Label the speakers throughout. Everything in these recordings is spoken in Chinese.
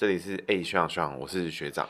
Speaker 1: 这里是 A 学长学长，我是学长。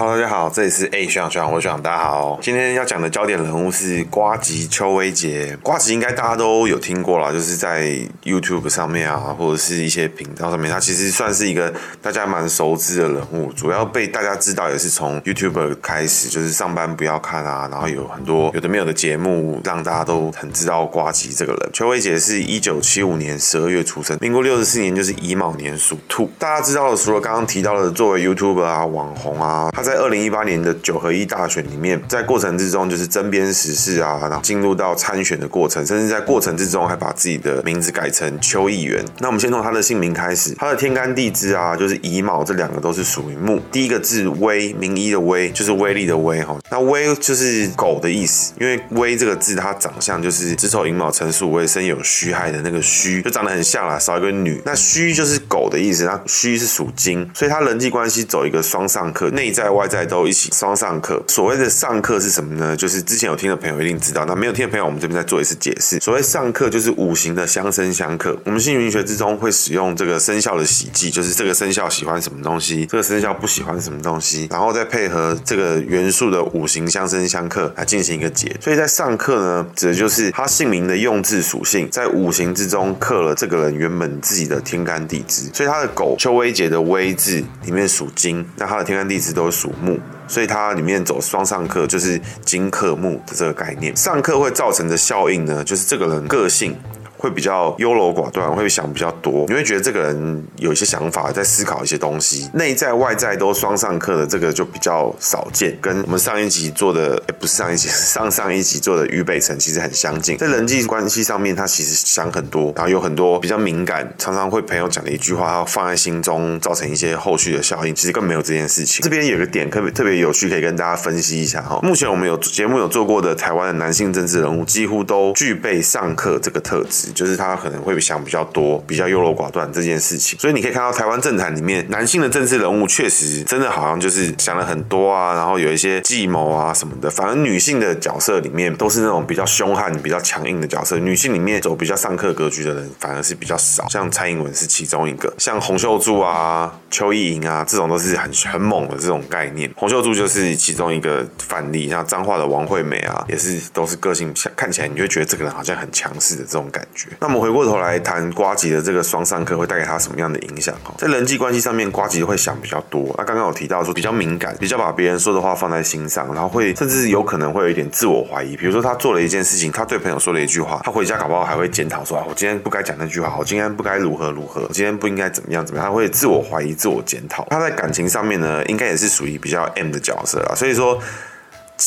Speaker 1: Hello，大家好，这里是 A 学长学长，我是学长，大家好。今天要讲的焦点人物是瓜吉邱威杰。瓜吉应该大家都有听过啦，就是在 YouTube 上面啊，或者是一些频道上面，他其实算是一个大家蛮熟知的人物。主要被大家知道也是从 YouTube 开始，就是上班不要看啊，然后有很多有的没有的节目，让大家都很知道瓜吉这个人。邱威杰是一九七五年十二月出生，民国六十四年就是乙卯年属兔。大家知道的，除了刚刚提到的作为 YouTuber 啊、网红啊，他在在二零一八年的九合一大选里面，在过程之中就是针砭时事啊，然后进入到参选的过程，甚至在过程之中还把自己的名字改成邱议员。那我们先从他的姓名开始，他的天干地支啊，就是乙卯这两个都是属于木。第一个字威，名医的威，就是威力的威哈。那威就是狗的意思，因为威这个字它长相就是子丑寅卯辰巳午未申酉戌亥的那个戌，就长得很像啦，少一个女。那戌就是狗的意思，那戌是属金，所以他人际关系走一个双上克，内在外。外在都一起双上课。所谓的上课是什么呢？就是之前有听的朋友一定知道，那没有听的朋友，我们这边再做一次解释。所谓上课就是五行的相生相克。我们姓名学之中会使用这个生肖的喜忌，就是这个生肖喜欢什么东西，这个生肖不喜欢什么东西，然后再配合这个元素的五行相生相克来进行一个解。所以在上课呢，指的就是他姓名的用字属性在五行之中克了这个人原本自己的天干地支。所以他的狗秋威杰的威字里面属金，那他的天干地支都是属木，所以它里面走双上课，就是金克木的这个概念。上课会造成的效应呢，就是这个人个性。会比较优柔寡断，会想比较多，你会觉得这个人有一些想法，在思考一些东西，内在外在都双上课的这个就比较少见。跟我们上一集做的，诶 不是上一集，上上一集做的于北辰其实很相近。在人际关系上面，他其实想很多，然后有很多比较敏感，常常会朋友讲的一句话，他放在心中，造成一些后续的效应。其实更没有这件事情。这边有个点特别特别有趣，可以跟大家分析一下哈。目前我们有节目有做过的台湾的男性政治人物，几乎都具备上课这个特质。就是他可能会想比较多，比较优柔寡断这件事情，所以你可以看到台湾政坛里面男性的政治人物确实真的好像就是想了很多啊，然后有一些计谋啊什么的。反而女性的角色里面都是那种比较凶悍、比较强硬的角色。女性里面走比较上克格局的人反而是比较少，像蔡英文是其中一个，像洪秀柱啊、邱意莹啊这种都是很很猛的这种概念。洪秀柱就是其中一个范例，像彰化的王惠美啊，也是都是个性看起来你就觉得这个人好像很强势的这种感觉。那我们。回过头来谈瓜吉的这个双上课会带给他什么样的影响？在人际关系上面，瓜吉会想比较多。那刚刚有提到说比较敏感，比较把别人说的话放在心上，然后会甚至有可能会有一点自我怀疑。比如说他做了一件事情，他对朋友说了一句话，他回家搞不好还会检讨说：“啊，我今天不该讲那句话，我今天不该如何如何，我今天不应该怎么样怎么样。”他会自我怀疑、自我检讨。他在感情上面呢，应该也是属于比较 M 的角色啊。所以说，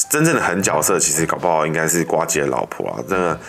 Speaker 1: 真正的狠角色其实搞不好应该是瓜吉的老婆啊。这个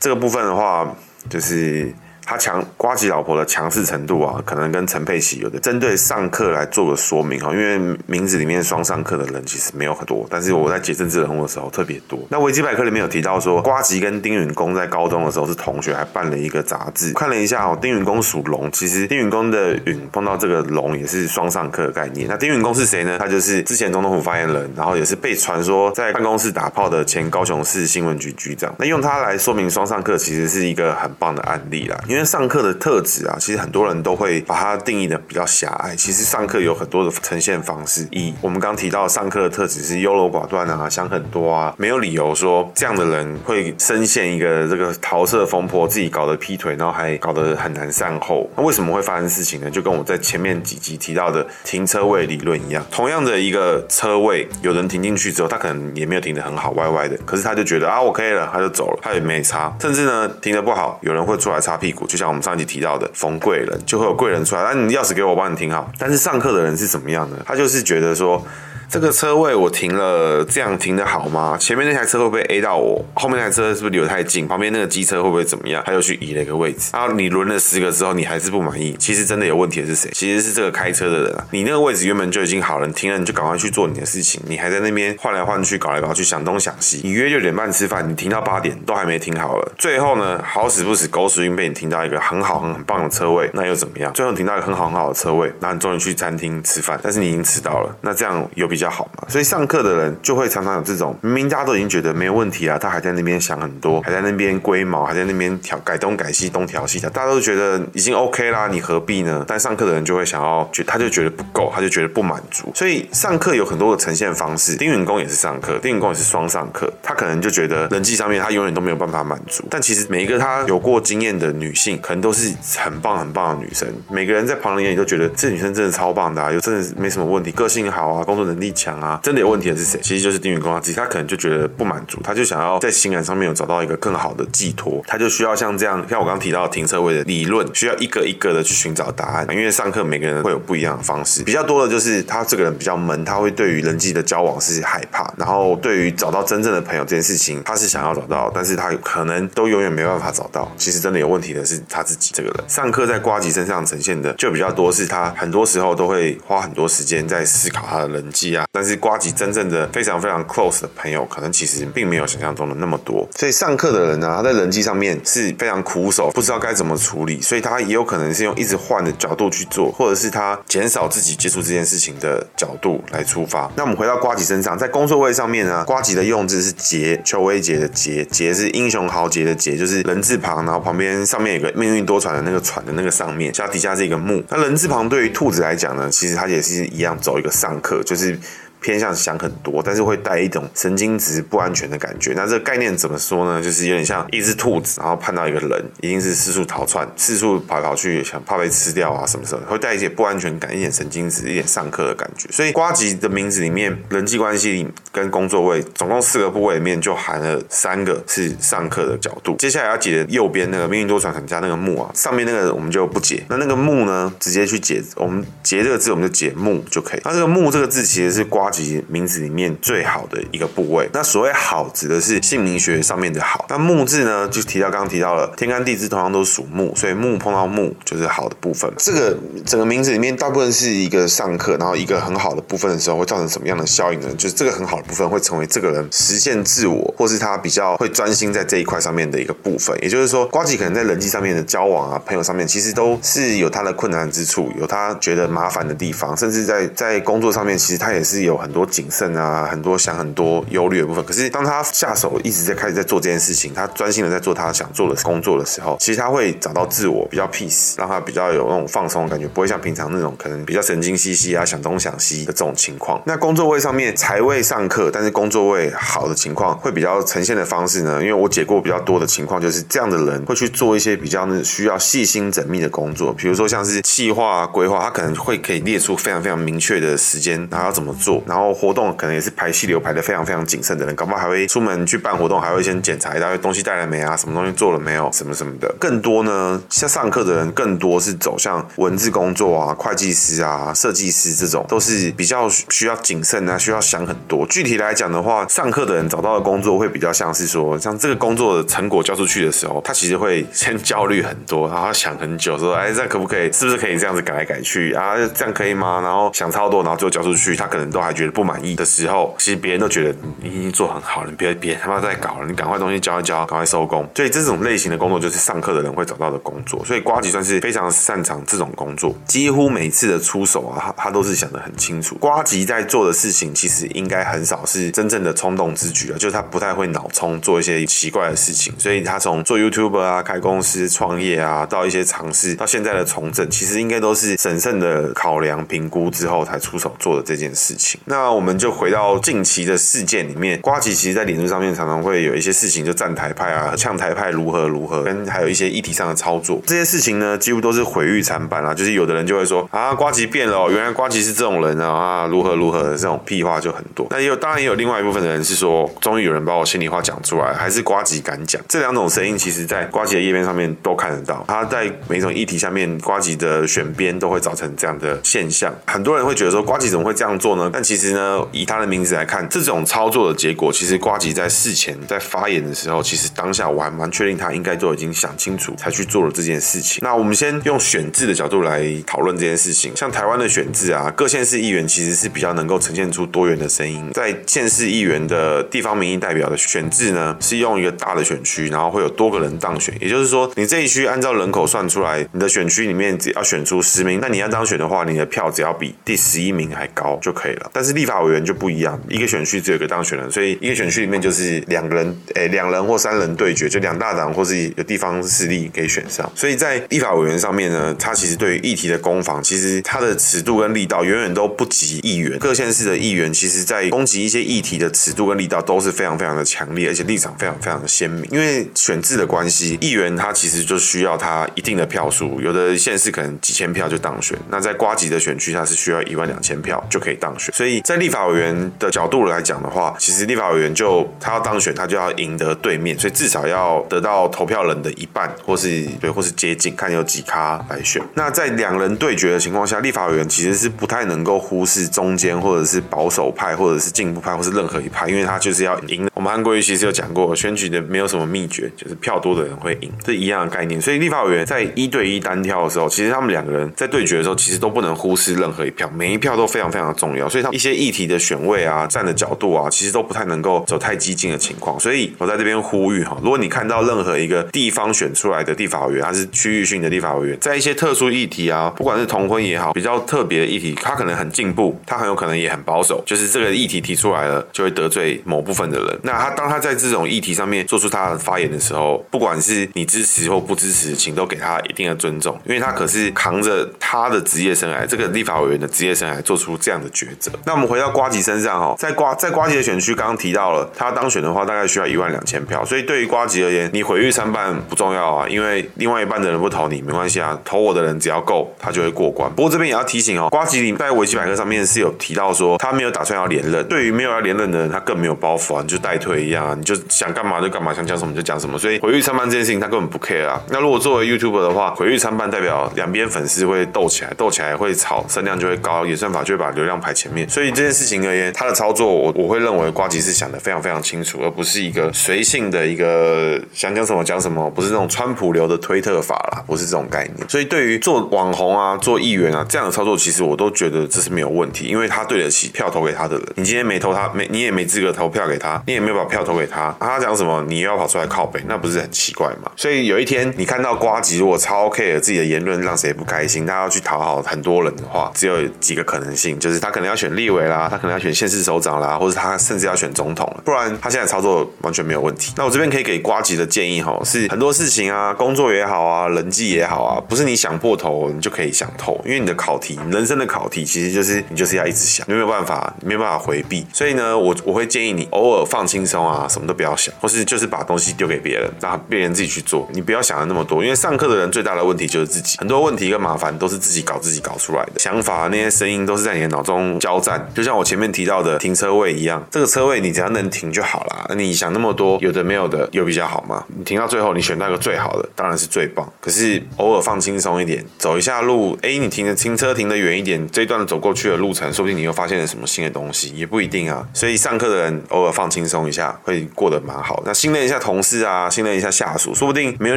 Speaker 1: 这个部分的话，就是。他强瓜吉老婆的强势程度啊，可能跟陈佩琪有的针对上课来做个说明哈，因为名字里面双上课的人其实没有很多，但是我在解政治人物的时候特别多。那维基百科里面有提到说，瓜吉跟丁允恭在高中的时候是同学，还办了一个杂志。看了一下哦，丁允恭属龙，其实丁允恭的允碰到这个龙也是双上课的概念。那丁允恭是谁呢？他就是之前总统府发言人，然后也是被传说在办公室打炮的前高雄市新闻局局长。那用他来说明双上课，其实是一个很棒的案例啦。因为上课的特质啊，其实很多人都会把它定义的比较狭隘。其实上课有很多的呈现方式。一，我们刚提到上课的特质是优柔寡断啊，想很多啊，没有理由说这样的人会深陷一个这个桃色风波，自己搞得劈腿，然后还搞得很难善后。那为什么会发生事情呢？就跟我在前面几集提到的停车位理论一样，同样的一个车位，有人停进去之后，他可能也没有停得很好，歪歪的，可是他就觉得啊，我可以了，他就走了，他也没差。甚至呢，停得不好，有人会出来擦屁股，就像我们。上集提到的逢贵人，就会有贵人出来，那你钥匙给我，我帮你停好。但是上课的人是怎么样的？他就是觉得说。这个车位我停了，这样停得好吗？前面那台车会不会 A 到我？后面那台车是不是离得太近？旁边那个机车会不会怎么样？他又去移了一个位置。然后你轮了十个之后，你还是不满意。其实真的有问题的是谁？其实是这个开车的人啊。你那个位置原本就已经好了，你停了你就赶快去做你的事情。你还在那边换来换去，搞来搞去，想东想西。你约六点半吃饭，你停到八点都还没停好了。最后呢，好死不死，狗屎运被你停到一个很好很很棒的车位，那又怎么样？最后停到一个很好很好的车位，然后你终于去餐厅吃饭，但是你已经迟到了。那这样有比较。比较好嘛。所以上课的人就会常常有这种，明明大家都已经觉得没有问题啊，他还在那边想很多，还在那边龟毛，还在那边调改东改西，东调西调，大家都觉得已经 OK 啦，你何必呢？但上课的人就会想要，觉他就觉得不够，他就觉得不满足。所以上课有很多的呈现方式，丁允恭也是上课，丁允恭也是双上课，他可能就觉得人际上面他永远都没有办法满足。但其实每一个他有过经验的女性，可能都是很棒很棒的女生。每个人在旁人眼里都觉得这女生真的超棒的啊，又真的没什么问题，个性好啊，工作能力力强啊。真的有问题的是谁？其实就是丁允恭他自己，他可能就觉得不满足，他就想要在情感上面有找到一个更好的寄托，他就需要像这样，像我刚刚提到停车位的理论，需要一个一个的去寻找答案。因为上课每个人会有不一样的方式，比较多的就是他这个人比较闷，他会对于人际的交往是害怕，然后对于找到真正的朋友这件事情，他是想要找到，但是他可能都永远没办法找到。其实真的有问题的是他自己这个人。上课在呱吉身上呈现的就比较多，是他很多时候都会花很多时间在思考他的人际但是瓜吉真正的非常非常 close 的朋友，可能其实并没有想象中的那么多。所以上课的人呢、他在人际上面是非常苦手，不知道该怎么处理，所以他也有可能是用一直换的角度去做，或者是他减少自己接触这件事情的角度来出发。那我们回到瓜吉身上，在工作位上面呢，瓜吉的用字是杰，邱威杰的杰，杰是英雄豪杰的杰，就是人字旁，然后旁边上面有个命运多舛的那个船的那个上面，加底下是一个木。那人字旁对于兔子来讲呢，其实它也是一样走一个上课，就是。偏向想很多，但是会带一种神经质不安全的感觉。那这个概念怎么说呢？就是有点像一只兔子，然后碰到一个人，一定是四处逃窜，四处跑跑去，想怕被吃掉啊什么什么，会带一些不安全感，一点神经质，一点上课的感觉。所以瓜吉的名字里面，人际关系里跟工作位，总共四个部位里面就含了三个是上课的角度。接下来要解右边那个命运多舛船加那个木啊，上面那个我们就不解。那那个木呢，直接去解，我们解这个字，我们就解木就可以。那这个木这个字其实是瓜呱。名字里面最好的一个部位，那所谓好指的是姓名学上面的好。那木字呢，就提到刚刚提到了天干地支同样都属木，所以木碰到木就是好的部分。这个整个名字里面大部分是一个上课，然后一个很好的部分的时候，会造成什么样的效应呢？就是这个很好的部分会成为这个人实现自我，或是他比较会专心在这一块上面的一个部分。也就是说，瓜吉可能在人际上面的交往啊，朋友上面，其实都是有他的困难之处，有他觉得麻烦的地方，甚至在在工作上面，其实他也是有很多。谨慎啊，很多想很多忧虑的部分。可是当他下手一直在开始在做这件事情，他专心的在做他想做的工作的时候，其实他会找到自我，比较 peace，让他比较有那种放松的感觉，不会像平常那种可能比较神经兮兮啊，想东想西的这种情况。那工作位上面财位上课，但是工作位好的情况会比较呈现的方式呢？因为我解过比较多的情况，就是这样的人会去做一些比较需要细心缜密的工作，比如说像是计划规划，他可能会可以列出非常非常明确的时间，然后要怎么做，然然后活动可能也是排细流排的非常非常谨慎的人，搞不好还会出门去办活动，还会先检查一大堆东西带了没啊，什么东西做了没有，什么什么的。更多呢，像上课的人更多是走向文字工作啊、会计师啊、设计师这种，都是比较需要谨慎啊，需要想很多。具体来讲的话，上课的人找到的工作会比较像是说，像这个工作的成果交出去的时候，他其实会先焦虑很多，然后想很久，说，哎，这可不可以？是不是可以这样子改来改去啊？这样可以吗？然后想超多，然后最后交出去，他可能都还觉 不满意的时候，其实别人都觉得你已经做很好了，别别他妈再搞了，你赶快东西交一交，赶快收工。所以这种类型的工作就是上课的人会找到的工作。所以瓜吉算是非常擅长这种工作，几乎每次的出手啊，他他都是想得很清楚。瓜吉在做的事情其实应该很少是真正的冲动之举啊，就是他不太会脑冲做一些奇怪的事情。所以他从做 YouTube 啊、开公司创业啊，到一些尝试，到现在的从政，其实应该都是审慎的考量评估之后才出手做的这件事情。那我们就回到近期的事件里面，瓜吉其实，在脸书上面常常会有一些事情，就站台派啊，呛台派如何如何，跟还有一些议题上的操作，这些事情呢，几乎都是毁誉参半啊。就是有的人就会说啊，瓜吉变了哦，原来瓜吉是这种人啊，啊，如何如何的这种屁话就很多。那也有，当然也有另外一部分的人是说，终于有人把我心里话讲出来，还是瓜吉敢讲。这两种声音，其实在瓜吉的页面上面都看得到。他在每种议题下面，瓜吉的选边都会造成这样的现象。很多人会觉得说，瓜吉怎么会这样做呢？但其其实呢，以他的名字来看，这种操作的结果，其实瓜吉在事前在发言的时候，其实当下我还蛮确定他应该都已经想清楚才去做了这件事情。那我们先用选制的角度来讨论这件事情。像台湾的选制啊，各县市议员其实是比较能够呈现出多元的声音。在县市议员的地方民意代表的选制呢，是用一个大的选区，然后会有多个人当选。也就是说，你这一区按照人口算出来，你的选区里面只要选出十名，那你要当选的话，你的票只要比第十一名还高就可以了。但但是立法委员就不一样，一个选区只有一个当选人，所以一个选区里面就是两个人，诶，两人或三人对决，就两大党或是有地方势力可以选上。所以在立法委员上面呢，他其实对于议题的攻防，其实他的尺度跟力道远远都不及议员。各县市的议员，其实在攻击一些议题的尺度跟力道都是非常非常的强烈，而且立场非常非常的鲜明。因为选制的关系，议员他其实就需要他一定的票数，有的县市可能几千票就当选。那在瓜吉的选区，他是需要一万两千票就可以当选。所以在立法委员的角度来讲的话，其实立法委员就他要当选，他就要赢得对面，所以至少要得到投票人的一半，或是对，或是接近，看有几咖来选。那在两人对决的情况下，立法委员其实是不太能够忽视中间，或者是保守派，或者是进步派，或是任何一派，因为他就是要赢。我们韩国瑜其实有讲过，选举的没有什么秘诀，就是票多的人会赢，这一样的概念。所以立法委员在一对一单挑的时候，其实他们两个人在对决的时候，其实都不能忽视任何一票，每一票都非常非常的重要。所以他一些议题的选位啊、站的角度啊，其实都不太能够走太激进的情况。所以我在这边呼吁哈，如果你看到任何一个地方选出来的立法委员，他是区域性的立法委员，在一些特殊议题啊，不管是同婚也好，比较特别的议题，他可能很进步，他很有可能也很保守，就是这个议题提出来了，就会得罪某部分的人。那那他当他在这种议题上面做出他的发言的时候，不管是你支持或不支持，请都给他一定的尊重，因为他可是扛着他的职业生涯，这个立法委员的职业生涯做出这样的抉择。那我们回到瓜吉身上哦，在瓜在瓜吉的选区，刚刚提到了他当选的话，大概需要一万两千票，所以对于瓜吉而言，你毁誉参半不重要啊，因为另外一半的人不投你没关系啊，投我的人只要够，他就会过关。不过这边也要提醒哦，瓜吉在维基百科上面是有提到说他没有打算要连任，对于没有要连任的人，他更没有包袱啊，你就带代退一样啊，你就想干嘛就干嘛，想讲什么就讲什么，所以毁誉参半这件事情他根本不 care 啊。那如果作为 YouTuber 的话，毁誉参半代表两边粉丝会斗起来，斗起来会吵，声量就会高，演算法就会把流量排前面。所以这件事情而言，他的操作我我会认为瓜吉是想的非常非常清楚，而不是一个随性的一个想讲什么讲什么，不是那种川普流的推特法啦，不是这种概念。所以对于做网红啊、做议员啊这样的操作，其实我都觉得这是没有问题，因为他对得起票投给他的人。你今天没投他，没你也没资格投票给他，你也没有把票投给他，他讲什么你又要跑出来靠北，那不是很奇怪吗？所以有一天你看到瓜吉如果超 care 自己的言论让谁不开心，他要去讨好很多人的话，只有几个可能性，就是他可能要选立委啦，他可能要选县市首长啦，或者他甚至要选总统，不然他现在操作完全没有问题。那我这边可以给瓜吉的建议哈，是很多事情啊，工作也好啊，人际也好啊，不是你想破头你就可以想透，因为你的考题，人生的考题其实就是你就是要一直想，你没有办法，没有办法回避。所以呢，我我会建议你偶尔放弃轻松啊，什么都不要想，或是就是把东西丢给别人，让别人自己去做，你不要想的那么多，因为上课的人最大的问题就是自己，很多问题跟麻烦都是自己搞自己搞出来的，想法那些声音都是在你的脑中交战，就像我前面提到的停车位一样，这个车位你只要能停就好啦。你想那么多，有的没有的，有比较好吗？你停到最后，你选到一个最好的，当然是最棒。可是偶尔放轻松一点，走一下路，哎，你停的停车停得远一点，这一段走过去的路程，说不定你又发现了什么新的东西，也不一定啊。所以上课的人偶尔放轻松一下，会过得蛮好。那信任一下同事啊，信任一下下属，说不定没有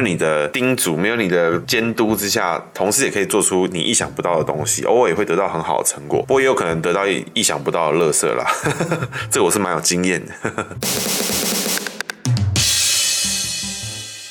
Speaker 1: 你的叮嘱，没有你的监督之下，同事也可以做出你意想不到的东西，偶尔也会得到很好的成果。不过也有可能得到意想不到的乐色啦，这个我是蛮有经验的。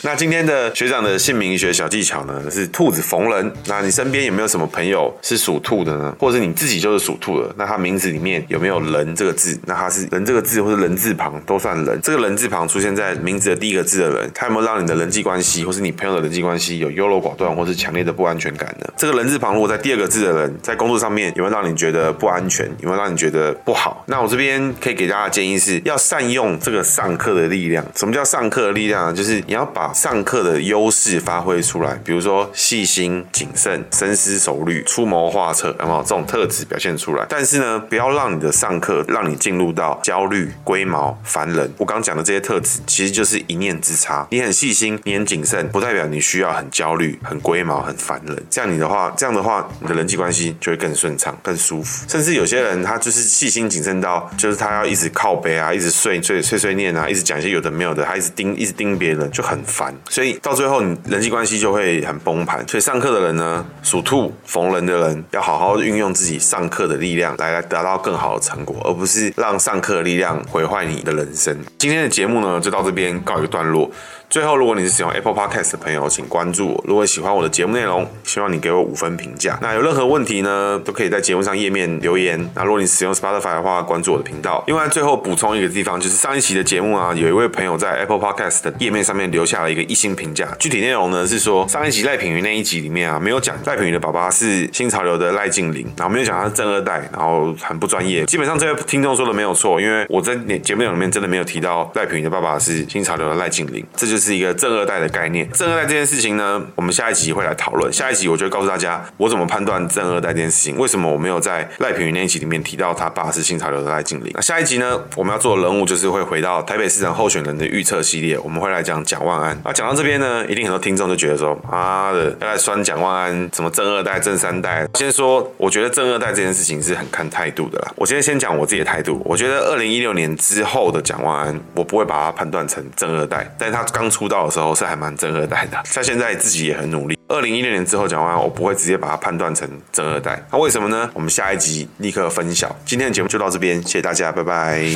Speaker 1: 那今天的学长的姓名学小技巧呢，是兔子逢人。那你身边有没有什么朋友是属兔的呢？或者是你自己就是属兔的？那他名字里面有没有人这个字？那他是人这个字，或者人字旁都算人。这个人字旁出现在名字的第一个字的人，他有没有让你的人际关系，或是你朋友的人际关系有优柔寡断，或是强烈的不安全感呢？这个人字旁如果在第二个字的人，在工作上面有没有让你觉得不安全？有没有让你觉得不好？那我这边可以给大家的建议是要善用这个上课的力量。什么叫上课的力量呢？就是你要把上课的优势发挥出来，比如说细心、谨慎、深思熟虑、出谋划策，有没有这种特质表现出来？但是呢，不要让你的上课让你进入到焦虑、龟毛、烦人。我刚讲的这些特质，其实就是一念之差。你很细心，你很谨慎，不代表你需要很焦虑、很龟毛、很烦人。这样你的话，这样的话，你的人际关系就会更顺畅、更舒服。甚至有些人，他就是细心谨慎到，就是他要一直靠背啊，一直碎碎碎碎念啊，一直讲一些有的没有的，他一直盯，一直盯别人，就很烦。所以。到最后，你人际关系就会很崩盘。所以上课的人呢，属兔逢人的人，要好好运用自己上课的力量，来来达到更好的成果，而不是让上课的力量毁坏你的人生。今天的节目呢，就到这边告一个段落。最后，如果你是使用 Apple Podcast 的朋友，请关注我。如果喜欢我的节目内容，希望你给我五分评价。那有任何问题呢，都可以在节目上页面留言。那如果你使用 Spotify 的话，关注我的频道。另外，最后补充一个地方，就是上一期的节目啊，有一位朋友在 Apple Podcast 的页面上面留下了一个一星评价。具体内容呢是说，上一集赖品妤那一集里面啊，没有讲赖品妤的爸爸是新潮流的赖静玲，然后没有讲他是正二代，然后很不专业。基本上这位听众说的没有错，因为我在节目里面真的没有提到赖品妤的爸爸是新潮流的赖静玲，这就是这是一个正二代的概念。正二代这件事情呢，我们下一集会来讨论。下一集我就会告诉大家，我怎么判断正二代这件事情。为什么我没有在赖品云那一集里面提到他爸是新潮流的赖静玲？那下一集呢，我们要做的人物就是会回到台北市长候选人的预测系列，我们会来讲蒋万安。那讲到这边呢，一定很多听众就觉得说，妈的，要来酸蒋万安，什么正二代、正三代？先说，我觉得正二代这件事情是很看态度的啦。我今天先讲我自己的态度，我觉得二零一六年之后的蒋万安，我不会把他判断成正二代，但是他刚出道的时候是还蛮正二代的，他现在自己也很努力。二零一六年之后讲完，我不会直接把他判断成正二代。那为什么呢？我们下一集立刻分享。今天的节目就到这边，谢谢大家，拜拜。